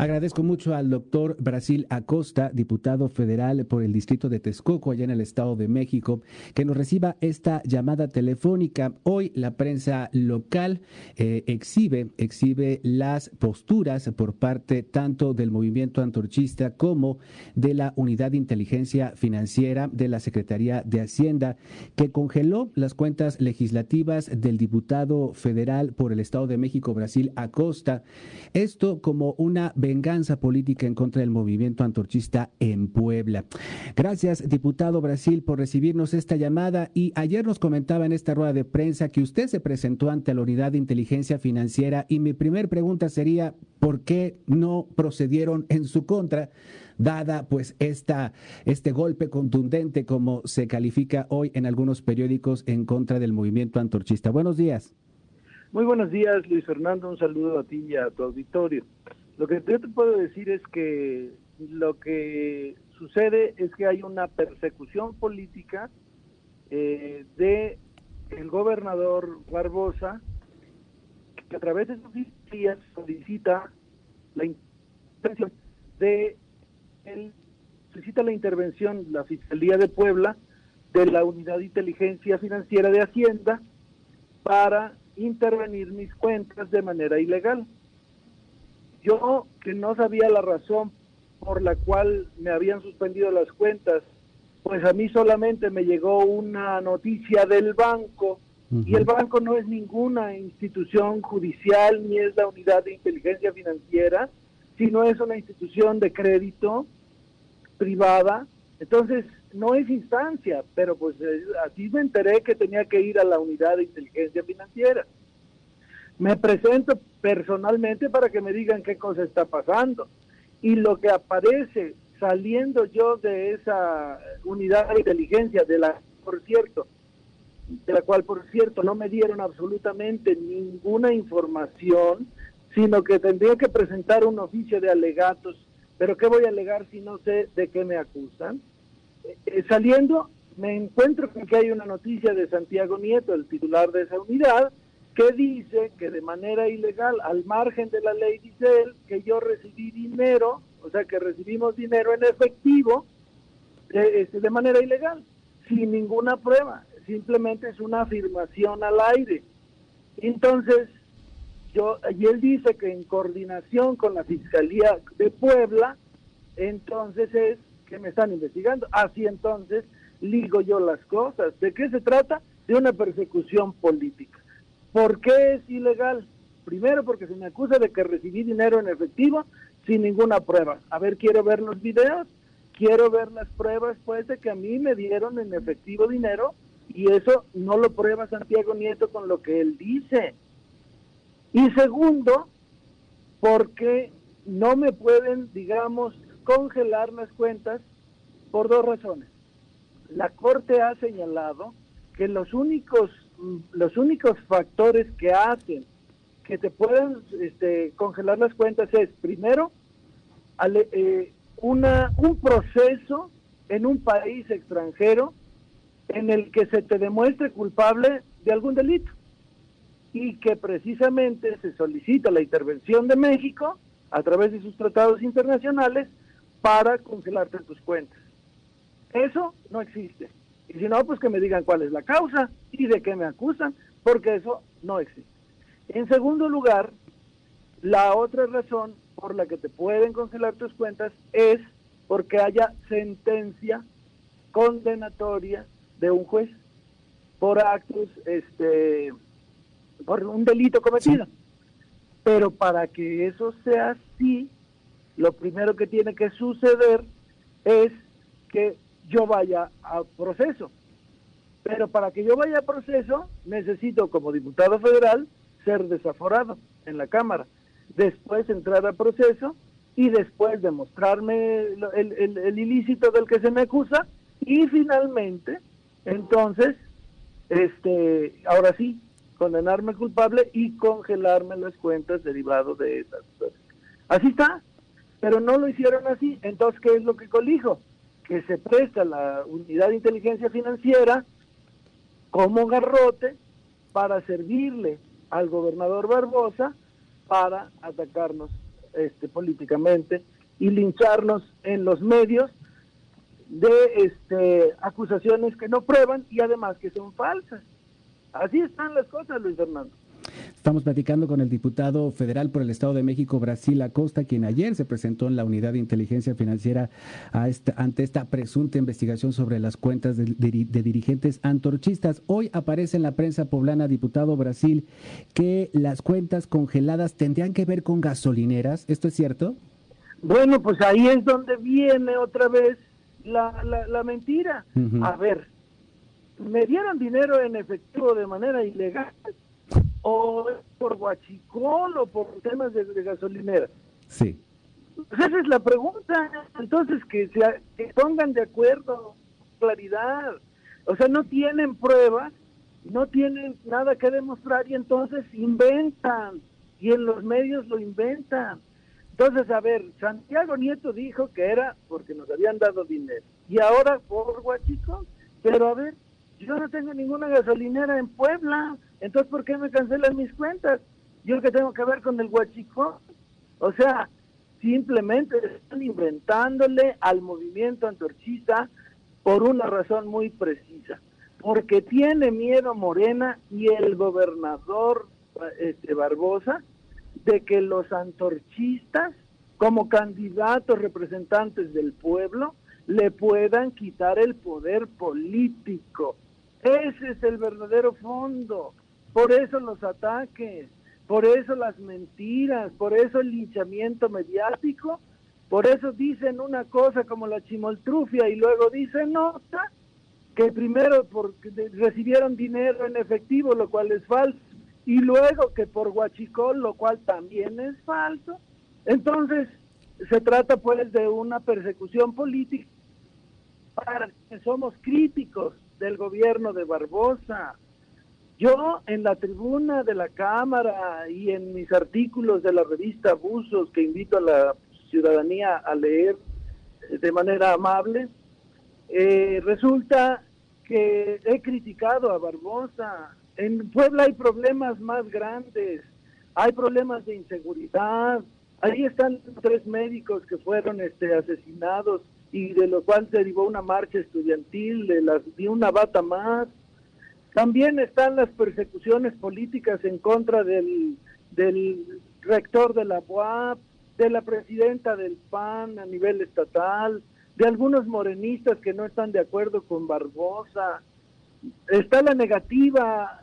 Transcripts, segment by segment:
Agradezco mucho al doctor Brasil Acosta, diputado federal por el distrito de Texcoco, allá en el Estado de México, que nos reciba esta llamada telefónica. Hoy la prensa local eh, exhibe, exhibe las posturas por parte tanto del movimiento antorchista como de la Unidad de Inteligencia Financiera de la Secretaría de Hacienda, que congeló las cuentas legislativas del diputado federal por el Estado de México, Brasil Acosta. Esto como una venganza política en contra del movimiento antorchista en Puebla. Gracias, diputado Brasil, por recibirnos esta llamada. Y ayer nos comentaba en esta rueda de prensa que usted se presentó ante la Unidad de Inteligencia Financiera y mi primer pregunta sería, ¿por qué no procedieron en su contra? dada pues esta, este golpe contundente como se califica hoy en algunos periódicos en contra del movimiento antorchista. Buenos días. Muy buenos días, Luis Fernando. Un saludo a ti y a tu auditorio. Lo que yo te puedo decir es que lo que sucede es que hay una persecución política eh, de el gobernador Barbosa que a través de sus días solicita la intervención de él solicita la intervención la Fiscalía de Puebla de la Unidad de Inteligencia Financiera de Hacienda para intervenir mis cuentas de manera ilegal. Yo que no sabía la razón por la cual me habían suspendido las cuentas, pues a mí solamente me llegó una noticia del banco y el banco no es ninguna institución judicial ni es la unidad de inteligencia financiera, sino es una institución de crédito privada. Entonces, no es instancia, pero pues eh, así me enteré que tenía que ir a la unidad de inteligencia financiera me presento personalmente para que me digan qué cosa está pasando. Y lo que aparece saliendo yo de esa unidad de inteligencia, de la, por cierto, de la cual, por cierto, no me dieron absolutamente ninguna información, sino que tendría que presentar un oficio de alegatos. Pero ¿qué voy a alegar si no sé de qué me acusan? Eh, saliendo, me encuentro con que hay una noticia de Santiago Nieto, el titular de esa unidad, que dice que de manera ilegal, al margen de la ley, dice él, que yo recibí dinero, o sea, que recibimos dinero en efectivo eh, este, de manera ilegal, sin ninguna prueba, simplemente es una afirmación al aire. Entonces, yo, y él dice que en coordinación con la Fiscalía de Puebla, entonces es que me están investigando. Así entonces ligo yo las cosas. ¿De qué se trata? De una persecución política. ¿Por qué es ilegal? Primero porque se me acusa de que recibí dinero en efectivo sin ninguna prueba. A ver, quiero ver los videos, quiero ver las pruebas pues de que a mí me dieron en efectivo dinero y eso no lo prueba Santiago Nieto con lo que él dice. Y segundo, porque no me pueden, digamos, congelar las cuentas por dos razones. La Corte ha señalado que los únicos los únicos factores que hacen que te puedan este, congelar las cuentas es, primero, eh, una, un proceso en un país extranjero en el que se te demuestre culpable de algún delito y que precisamente se solicita la intervención de México a través de sus tratados internacionales para congelarte tus cuentas. Eso no existe. Y si no, pues que me digan cuál es la causa y de qué me acusan, porque eso no existe. En segundo lugar, la otra razón por la que te pueden congelar tus cuentas es porque haya sentencia condenatoria de un juez por actos, este, por un delito cometido. Pero para que eso sea así, lo primero que tiene que suceder es que yo vaya a proceso. Pero para que yo vaya a proceso, necesito como diputado federal ser desaforado en la Cámara. Después entrar a proceso y después demostrarme el, ilícito del que se me acusa y finalmente, entonces, este, ahora sí, condenarme culpable y congelarme las cuentas derivadas de esas. Así está, pero no lo hicieron así. Entonces, ¿qué es lo que colijo? Que se presta la unidad de inteligencia financiera como garrote para servirle al gobernador Barbosa para atacarnos este, políticamente y lincharnos en los medios de este, acusaciones que no prueban y además que son falsas. Así están las cosas, Luis Fernando. Estamos platicando con el diputado federal por el Estado de México, Brasil Acosta, quien ayer se presentó en la Unidad de Inteligencia Financiera ante esta presunta investigación sobre las cuentas de, dirigentes antorchistas. Hoy aparece en la prensa poblana, diputado Brasil, que las cuentas congeladas tendrían que ver con gasolineras. ¿Esto es cierto? Bueno, pues ahí es donde viene otra vez la, la, mentira. A ver, me dieron dinero en efectivo de manera ilegal o por guachicol o por temas de, gasolinera. Sí. Pues esa es la pregunta. Entonces, que se pongan de acuerdo, claridad. O sea, no tienen pruebas, no tienen nada que demostrar y entonces inventan. Y en los medios lo inventan. Entonces, a ver, Santiago Nieto dijo que era porque nos habían dado dinero. Y ahora por guachicol. Pero a ver, yo no tengo ninguna gasolinera en Puebla, entonces ¿por qué me cancelan mis cuentas? Yo que tengo que ver con el huachicón. O sea, simplemente están inventándole al movimiento antorchista por una razón muy precisa, porque tiene miedo Morena y el gobernador este, Barbosa de que los antorchistas, como candidatos representantes del pueblo, le puedan quitar el poder político. Ese es el verdadero fondo. Por eso los ataques, por eso las mentiras, por eso el linchamiento mediático, por eso dicen una cosa como la chimoltrufia y luego dicen otra, que primero recibieron dinero en efectivo, lo cual es falso, y luego que por huachicol, lo cual también es falso. Entonces, se trata pues de una persecución política para que somos críticos del gobierno de Barbosa. Yo en la tribuna de la Cámara y en mis artículos de la revista Abusos, que invito a la ciudadanía a leer de manera amable, eh, resulta que he criticado a Barbosa. En Puebla hay problemas más grandes, hay problemas de inseguridad. Ahí están tres médicos que fueron este, asesinados y de lo cual derivó una marcha estudiantil de, las, de una bata más. También están las persecuciones políticas en contra del, del rector de la UAP, de la presidenta del PAN a nivel estatal, de algunos morenistas que no están de acuerdo con Barbosa. Está la negativa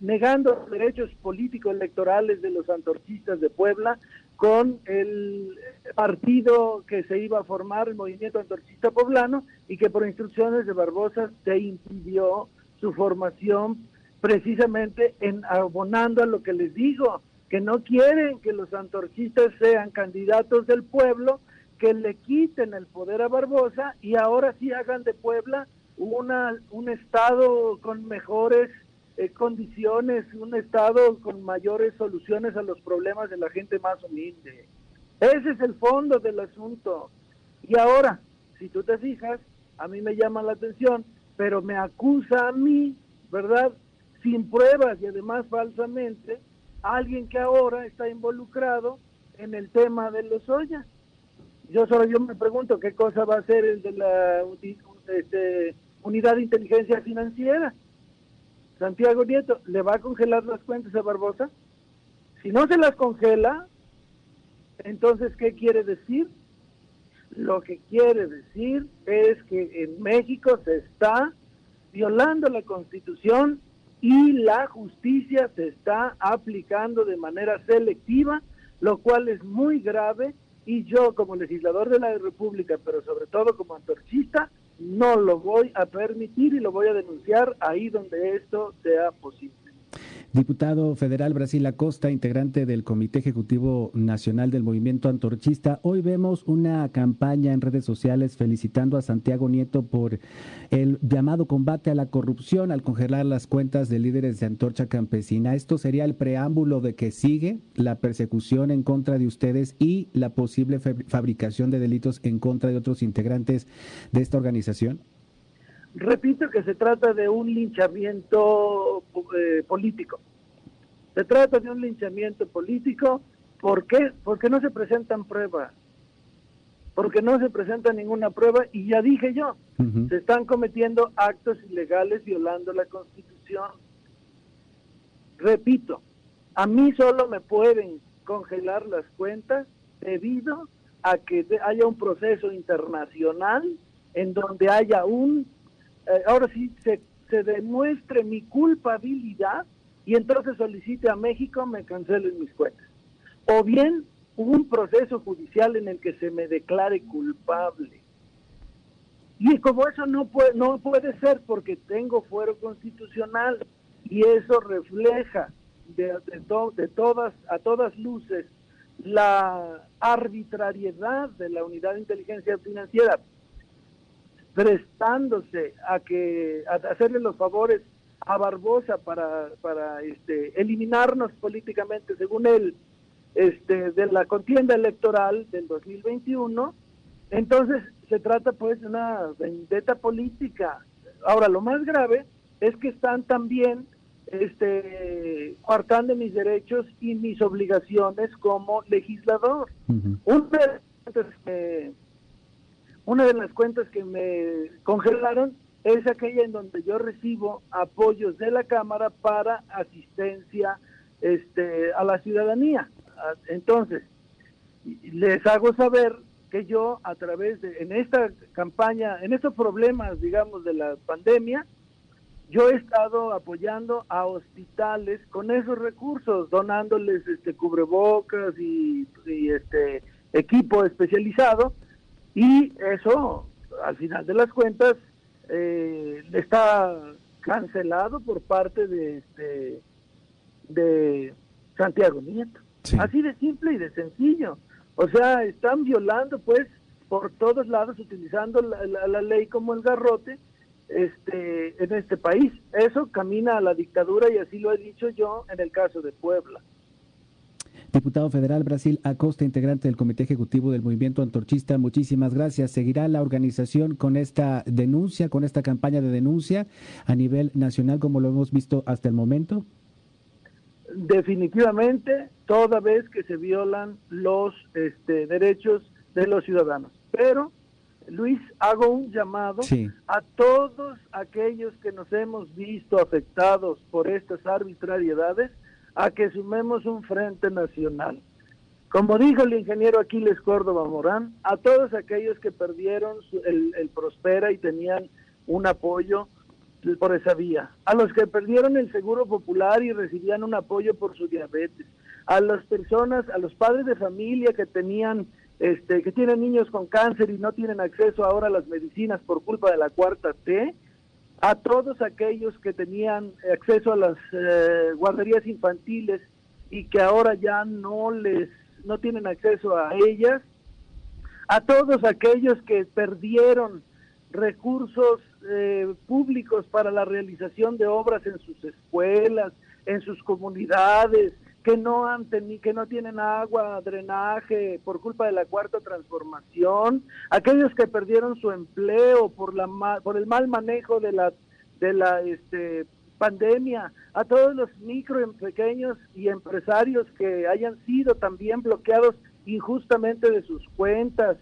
negando los derechos políticos electorales de los antorchistas de Puebla con el partido que se iba a formar, el movimiento antorchista poblano, y que por instrucciones de Barbosa se impidió su formación precisamente en abonando a lo que les digo, que no quieren que los antorchistas sean candidatos del pueblo, que le quiten el poder a Barbosa y ahora sí hagan de Puebla una, un estado con mejores eh, condiciones, un Estado con mayores soluciones a los problemas de la gente más humilde. Ese es el fondo del asunto. Y ahora, si tú te fijas, a mí me llama la atención, pero me acusa a mí, ¿verdad? Sin pruebas y además falsamente, alguien que ahora está involucrado en el tema de los ollas. Yo solo yo me pregunto qué cosa va a hacer el de la este, unidad de inteligencia financiera. Santiago Nieto, ¿le va a congelar las cuentas a Barbosa? Si no se las congela, entonces, ¿qué quiere decir? Lo que quiere decir es que en México se está violando la constitución y la justicia se está aplicando de manera selectiva, lo cual es muy grave y yo como legislador de la República, pero sobre todo como antorchista, no lo voy a permitir y lo voy a denunciar ahí donde esto sea posible. Diputado federal Brasil Acosta, integrante del Comité Ejecutivo Nacional del Movimiento Antorchista, hoy vemos una campaña en redes sociales felicitando a Santiago Nieto por el llamado combate a la corrupción al congelar las cuentas de líderes de Antorcha Campesina. Esto sería el preámbulo de que sigue la persecución en contra de ustedes y la posible fabricación de delitos en contra de otros integrantes de esta organización. Repito que se trata de un linchamiento eh, político. Se trata de un linchamiento político. ¿Por qué? Porque no se presentan pruebas. Porque no se presenta ninguna prueba y ya dije yo, se están cometiendo actos ilegales violando la Constitución. Repito, a mí solo me pueden congelar las cuentas debido a que haya un proceso internacional en donde haya un eh, ahora sí se, demuestre mi culpabilidad y entonces solicite a México me cancelen mis cuentas. O bien un proceso judicial en el que se me declare culpable. Y como eso no puede, no puede ser porque tengo fuero constitucional y eso refleja de, de, de todas, a todas luces la arbitrariedad de la unidad de inteligencia financiera prestándose a que a hacerle los favores a Barbosa para, para este, eliminarnos políticamente, según él, este, de la contienda electoral del 2021, entonces se trata pues de una vendetta política. Ahora, lo más grave es que están también este, coartando mis derechos y mis obligaciones como legislador. Un una de las cuentas que me congelaron es aquella en donde yo recibo apoyos de la Cámara para asistencia este, a la ciudadanía. Entonces, les hago saber que yo a través de, en esta campaña, en estos problemas, digamos, de la pandemia, yo he estado apoyando a hospitales con esos recursos, donándoles este cubrebocas y, y este equipo especializado y eso, al final de las cuentas, eh, está cancelado por parte de, este, de Santiago Nieto. Así de simple y de sencillo. O sea, están violando, pues, por todos lados, utilizando la, la ley como el garrote este, en este país. Eso camina a la dictadura y así lo he dicho yo en el caso de Puebla. Diputado federal Brasil Acosta, integrante del Comité Ejecutivo del Movimiento Antorchista, muchísimas gracias. ¿Seguirá la organización con esta denuncia, con esta campaña de denuncia a nivel nacional como lo hemos visto hasta el momento? Definitivamente, toda vez que se violan los este, derechos de los ciudadanos. Pero, Luis, hago un llamado a todos aquellos que nos hemos visto afectados por estas arbitrariedades a que sumemos un frente nacional. Como dijo el ingeniero Aquiles Córdoba Morán, a todos aquellos que perdieron el, el Prospera y tenían un apoyo por esa vía, a los que perdieron el seguro popular y recibían un apoyo por su diabetes, a las personas, a los padres de familia que tenían, este, que tienen niños con cáncer y no tienen acceso ahora a las medicinas por culpa de la cuarta T, a todos aquellos que tenían acceso a las eh, guarderías infantiles y que ahora ya no les no tienen acceso a ellas, a todos aquellos que perdieron recursos eh, públicos para la realización de obras en sus escuelas, en sus comunidades, que no han que no tienen agua, drenaje por culpa de la cuarta transformación, aquellos que perdieron su empleo por la por el mal manejo de la de la este pandemia, a todos los micro, pequeños y empresarios que hayan sido también bloqueados injustamente de sus cuentas,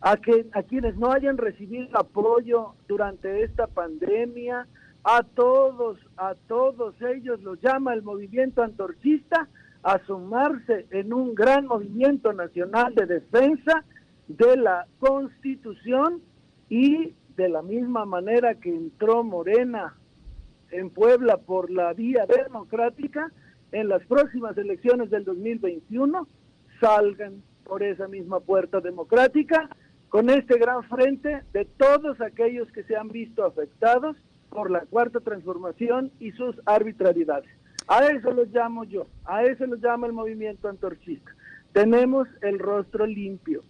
a que a quienes no hayan recibido apoyo durante esta pandemia, a todos, a todos ellos los llama el movimiento antorchista a sumarse en un gran movimiento nacional de defensa de la Constitución y de la misma manera que entró Morena en Puebla por la vía democrática, en las próximas elecciones del 2021 salgan por esa misma puerta democrática con este gran frente de todos aquellos que se han visto afectados por la cuarta transformación y sus arbitrariedades. A eso lo llamo yo, a eso lo llama el movimiento antorchista. Tenemos el rostro limpio,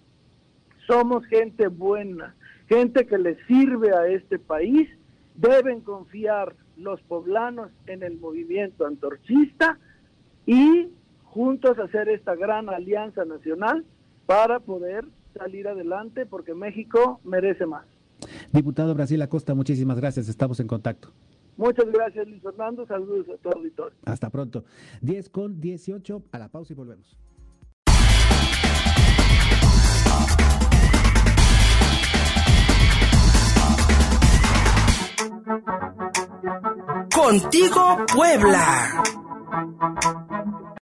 somos gente buena, gente que le sirve a este país, deben confiar los poblanos en el movimiento antorchista y juntos hacer esta gran alianza nacional para poder salir adelante porque México merece más. Diputado Brasil Acosta, muchísimas gracias. Estamos en contacto. Muchas gracias, Luis Fernando. Saludos a tu auditorio. Hasta pronto. 10 con 18, a la pausa y volvemos. Contigo, Puebla.